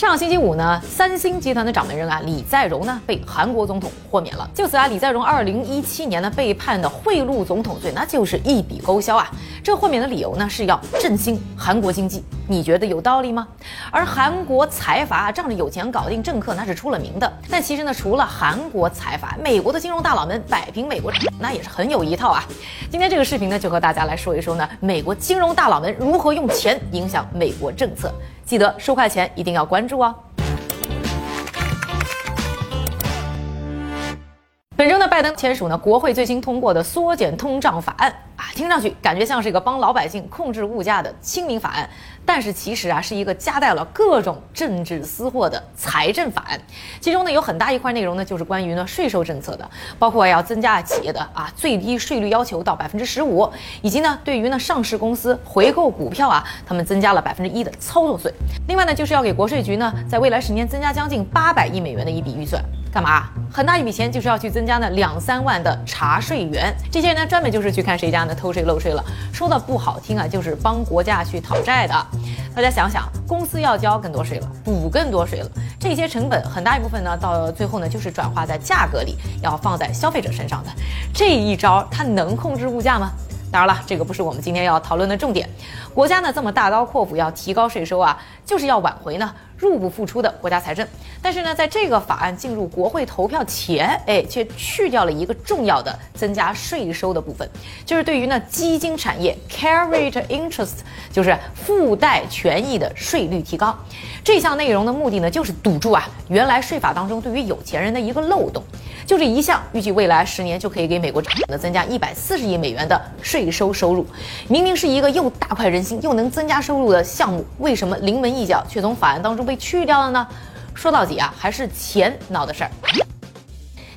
上星期五呢，三星集团的掌门人啊李在镕呢被韩国总统豁免了。就此啊，李在镕二零一七年呢被判的贿赂总统罪，那就是一笔勾销啊。这豁免的理由呢是要振兴韩国经济，你觉得有道理吗？而韩国财阀仗着有钱搞定政客，那是出了名的。但其实呢，除了韩国财阀，美国的金融大佬们摆平美国，那也是很有一套啊。今天这个视频呢，就和大家来说一说呢，美国金融大佬们如何用钱影响美国政策。记得收块钱一定要关注哦。本周呢，拜登签署呢国会最新通过的缩减通胀法案啊，听上去感觉像是一个帮老百姓控制物价的亲民法案，但是其实啊是一个夹带了各种政治私货的财政法案。其中呢有很大一块内容呢就是关于呢税收政策的，包括要增加企业的啊最低税率要求到百分之十五，以及呢对于呢上市公司回购股票啊，他们增加了百分之一的操作税。另外呢就是要给国税局呢在未来十年增加将近八百亿美元的一笔预算。干嘛？很大一笔钱就是要去增加那两三万的查税员，这些人呢专门就是去看谁家呢偷税漏税了。说的不好听啊，就是帮国家去讨债的。大家想想，公司要交更多税了，补更多税了，这些成本很大一部分呢，到最后呢就是转化在价格里，要放在消费者身上的。这一招它能控制物价吗？当然了，这个不是我们今天要讨论的重点。国家呢这么大刀阔斧要提高税收啊，就是要挽回呢入不敷出的国家财政。但是呢，在这个法案进入国会投票前，哎，却去掉了一个重要的增加税收的部分，就是对于呢基金产业 carried interest，就是附带权益的税率提高。这项内容的目的呢，就是堵住啊原来税法当中对于有钱人的一个漏洞。就这一项，预计未来十年就可以给美国的增加一百四十亿美元的税收收入。明明是一个又大快人心又能增加收入的项目，为什么临门一脚却从法案当中被去掉了呢？说到底啊，还是钱闹的事儿。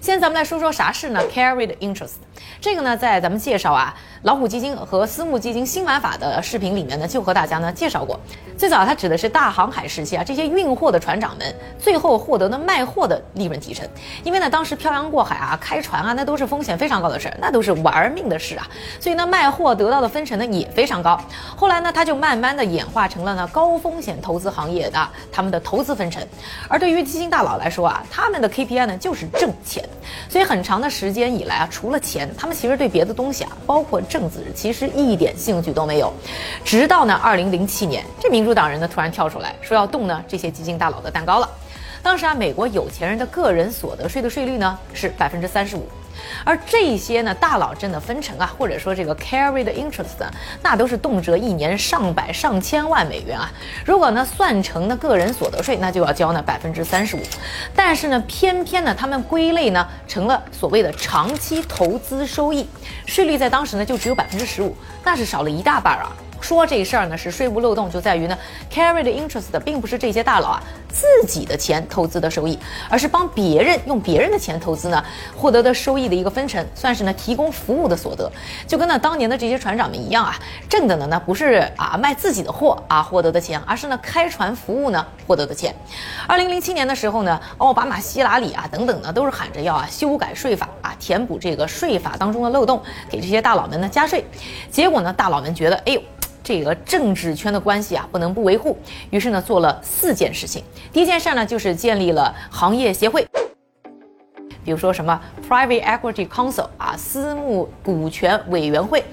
先咱们来说说啥是呢？Carried interest，这个呢，在咱们介绍啊老虎基金和私募基金新玩法的视频里面呢，就和大家呢介绍过。最早它指的是大航海时期啊，这些运货的船长们最后获得的卖货的利润提成。因为呢，当时漂洋过海啊，开船啊，那都是风险非常高的事儿，那都是玩命的事啊。所以呢，卖货得到的分成呢也非常高。后来呢，它就慢慢的演化成了呢高风险投资行业的他们的投资分成。而对于基金大佬来说啊，他们的 KPI 呢就是挣钱。所以很长的时间以来啊，除了钱，他们其实对别的东西啊，包括政治，其实一点兴趣都没有。直到呢，二零零七年，这民主党人呢突然跳出来说要动呢这些基金大佬的蛋糕了。当时啊，美国有钱人的个人所得税的税率呢是百分之三十五。而这些呢，大佬挣的分成啊，或者说这个 carried interest，那都是动辄一年上百上千万美元啊。如果呢算成呢个人所得税，那就要交呢百分之三十五。但是呢，偏偏呢他们归类呢成了所谓的长期投资收益，税率在当时呢就只有百分之十五，那是少了一大半啊。说这事儿呢是税务漏洞，就在于呢，carried interest 并不是这些大佬啊自己的钱投资的收益，而是帮别人用别人的钱投资呢获得的收益的一个分成，算是呢提供服务的所得。就跟呢当年的这些船长们一样啊，挣的呢那不是啊卖自己的货啊获得的钱，而是呢开船服务呢获得的钱。二零零七年的时候呢，奥巴马、希拉里啊等等呢都是喊着要啊修改税法啊，填补这个税法当中的漏洞，给这些大佬们呢加税。结果呢大佬们觉得，哎呦。这个政治圈的关系啊，不能不维护。于是呢，做了四件事情。第一件事呢，就是建立了行业协会，比如说什么 Private Equity Council 啊，私募股权委员会。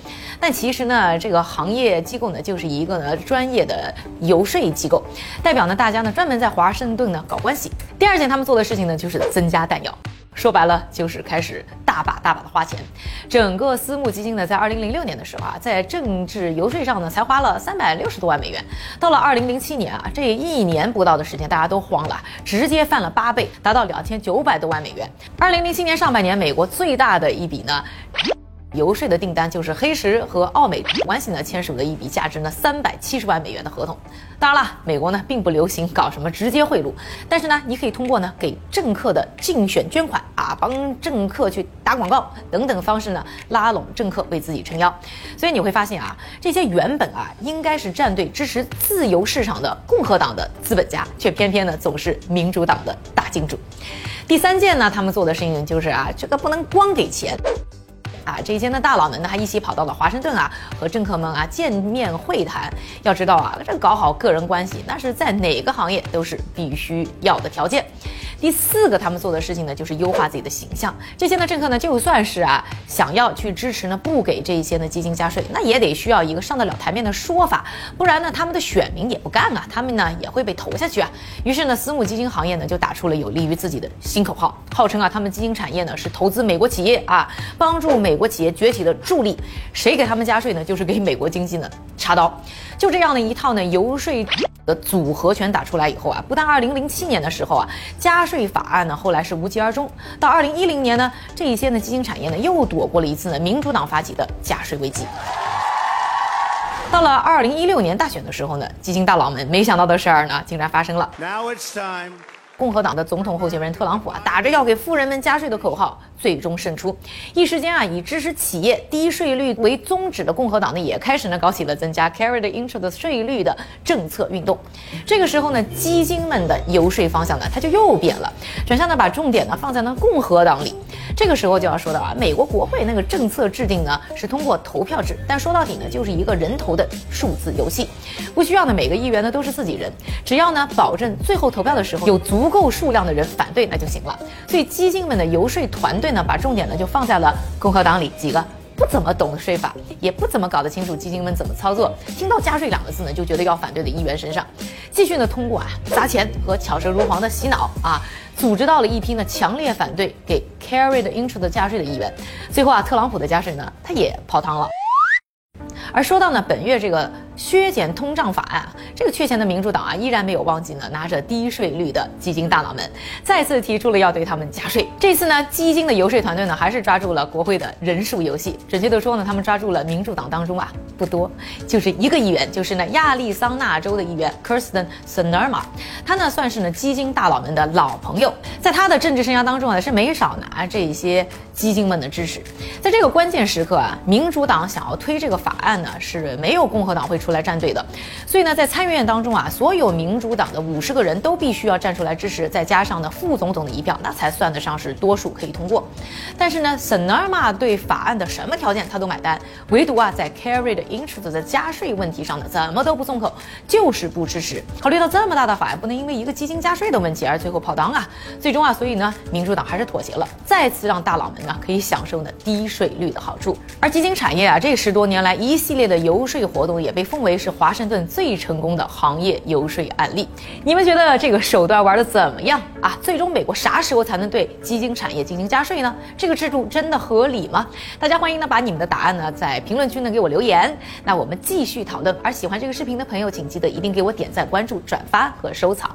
但其实呢，这个行业机构呢，就是一个呢专业的游说机构，代表呢大家呢专门在华盛顿呢搞关系。第二件他们做的事情呢，就是增加弹药。说白了就是开始大把大把的花钱，整个私募基金呢，在二零零六年的时候啊，在政治游说上呢，才花了三百六十多万美元。到了二零零七年啊，这一年不到的时间，大家都慌了，直接翻了八倍，达到两千九百多万美元。二零零七年上半年，美国最大的一笔呢。游说的订单就是黑石和奥美关系呢签署的一笔价值呢三百七十万美元的合同。当然了，美国呢并不流行搞什么直接贿赂，但是呢，你可以通过呢给政客的竞选捐款啊，帮政客去打广告等等方式呢拉拢政客为自己撑腰。所以你会发现啊，这些原本啊应该是站队支持自由市场的共和党的资本家，却偏偏呢总是民主党的大金主。第三件呢，他们做的事情就是啊，这个不能光给钱。啊，这些的大佬们呢还一起跑到了华盛顿啊，和政客们啊见面会谈。要知道啊，这搞好个人关系，那是在哪个行业都是必须要的条件。第四个，他们做的事情呢，就是优化自己的形象。这些呢政客呢，就算是啊想要去支持呢，不给这些呢基金加税，那也得需要一个上得了台面的说法，不然呢他们的选民也不干啊，他们呢也会被投下去啊。于是呢，私募基金行业呢就打出了有利于自己的新口号，号称啊他们基金产业呢是投资美国企业啊，帮助美国企业崛起的助力。谁给他们加税呢，就是给美国经济呢插刀。就这样的一套呢游说。的组合拳打出来以后啊，不但二零零七年的时候啊，加税法案呢后来是无疾而终，到二零一零年呢，这一些呢基金产业呢又躲过了一次呢民主党发起的加税危机。到了二零一六年大选的时候呢，基金大佬们没想到的事儿呢，竟然发生了。Now it's time. 共和党的总统候选人特朗普啊，打着要给富人们加税的口号，最终胜出。一时间啊，以支持企业低税率为宗旨的共和党呢，也开始呢搞起了增加 carried interest 税率的政策运动。这个时候呢，基金们的游说方向呢，它就又变了，转向呢把重点呢放在呢共和党里。这个时候就要说到啊，美国国会那个政策制定呢是通过投票制，但说到底呢就是一个人头的数字游戏，不需要呢每个议员呢都是自己人，只要呢保证最后投票的时候有足够数量的人反对那就行了。所以基金们的游说团队呢把重点呢就放在了共和党里几个不怎么懂税法，也不怎么搞得清楚基金们怎么操作，听到加税两个字呢就觉得要反对的议员身上，继续呢通过啊砸钱和巧舌如簧的洗脑啊。组织到了一批呢强烈反对给 carried interest 加税的议员，最后啊，特朗普的加税呢，他也泡汤了。而说到呢，本月这个。削减通胀法案，这个缺钱的民主党啊，依然没有忘记呢，拿着低税率的基金大佬们，再次提出了要对他们加税。这次呢，基金的游说团队呢，还是抓住了国会的人数游戏。准确的说呢，他们抓住了民主党当中啊，不多，就是一个议员，就是呢亚利桑那州的议员 Kirsten Sinema，他呢算是呢基金大佬们的老朋友，在他的政治生涯当中啊，是没少拿这些基金们的支持。在这个关键时刻啊，民主党想要推这个法案呢，是没有共和党会出。来站队的，所以呢，在参议院当中啊，所有民主党的五十个人都必须要站出来支持，再加上呢副总统的一票，那才算得上是多数可以通过。但是呢，Sinema 对法案的什么条件他都买单，唯独啊在 carried interest 的加税问题上呢，怎么都不松口，就是不支持。考虑到这么大的法案不能因为一个基金加税的问题而最后泡汤啊，最终啊，所以呢，民主党还是妥协了，再次让大佬们呢可以享受呢低税率的好处。而基金产业啊，这十多年来一系列的游说活动也被奉。为是华盛顿最成功的行业游说案例，你们觉得这个手段玩的怎么样啊？最终美国啥时候才能对基金产业进行加税呢？这个制度真的合理吗？大家欢迎呢把你们的答案呢在评论区呢给我留言，那我们继续讨论。而喜欢这个视频的朋友，请记得一定给我点赞、关注、转发和收藏。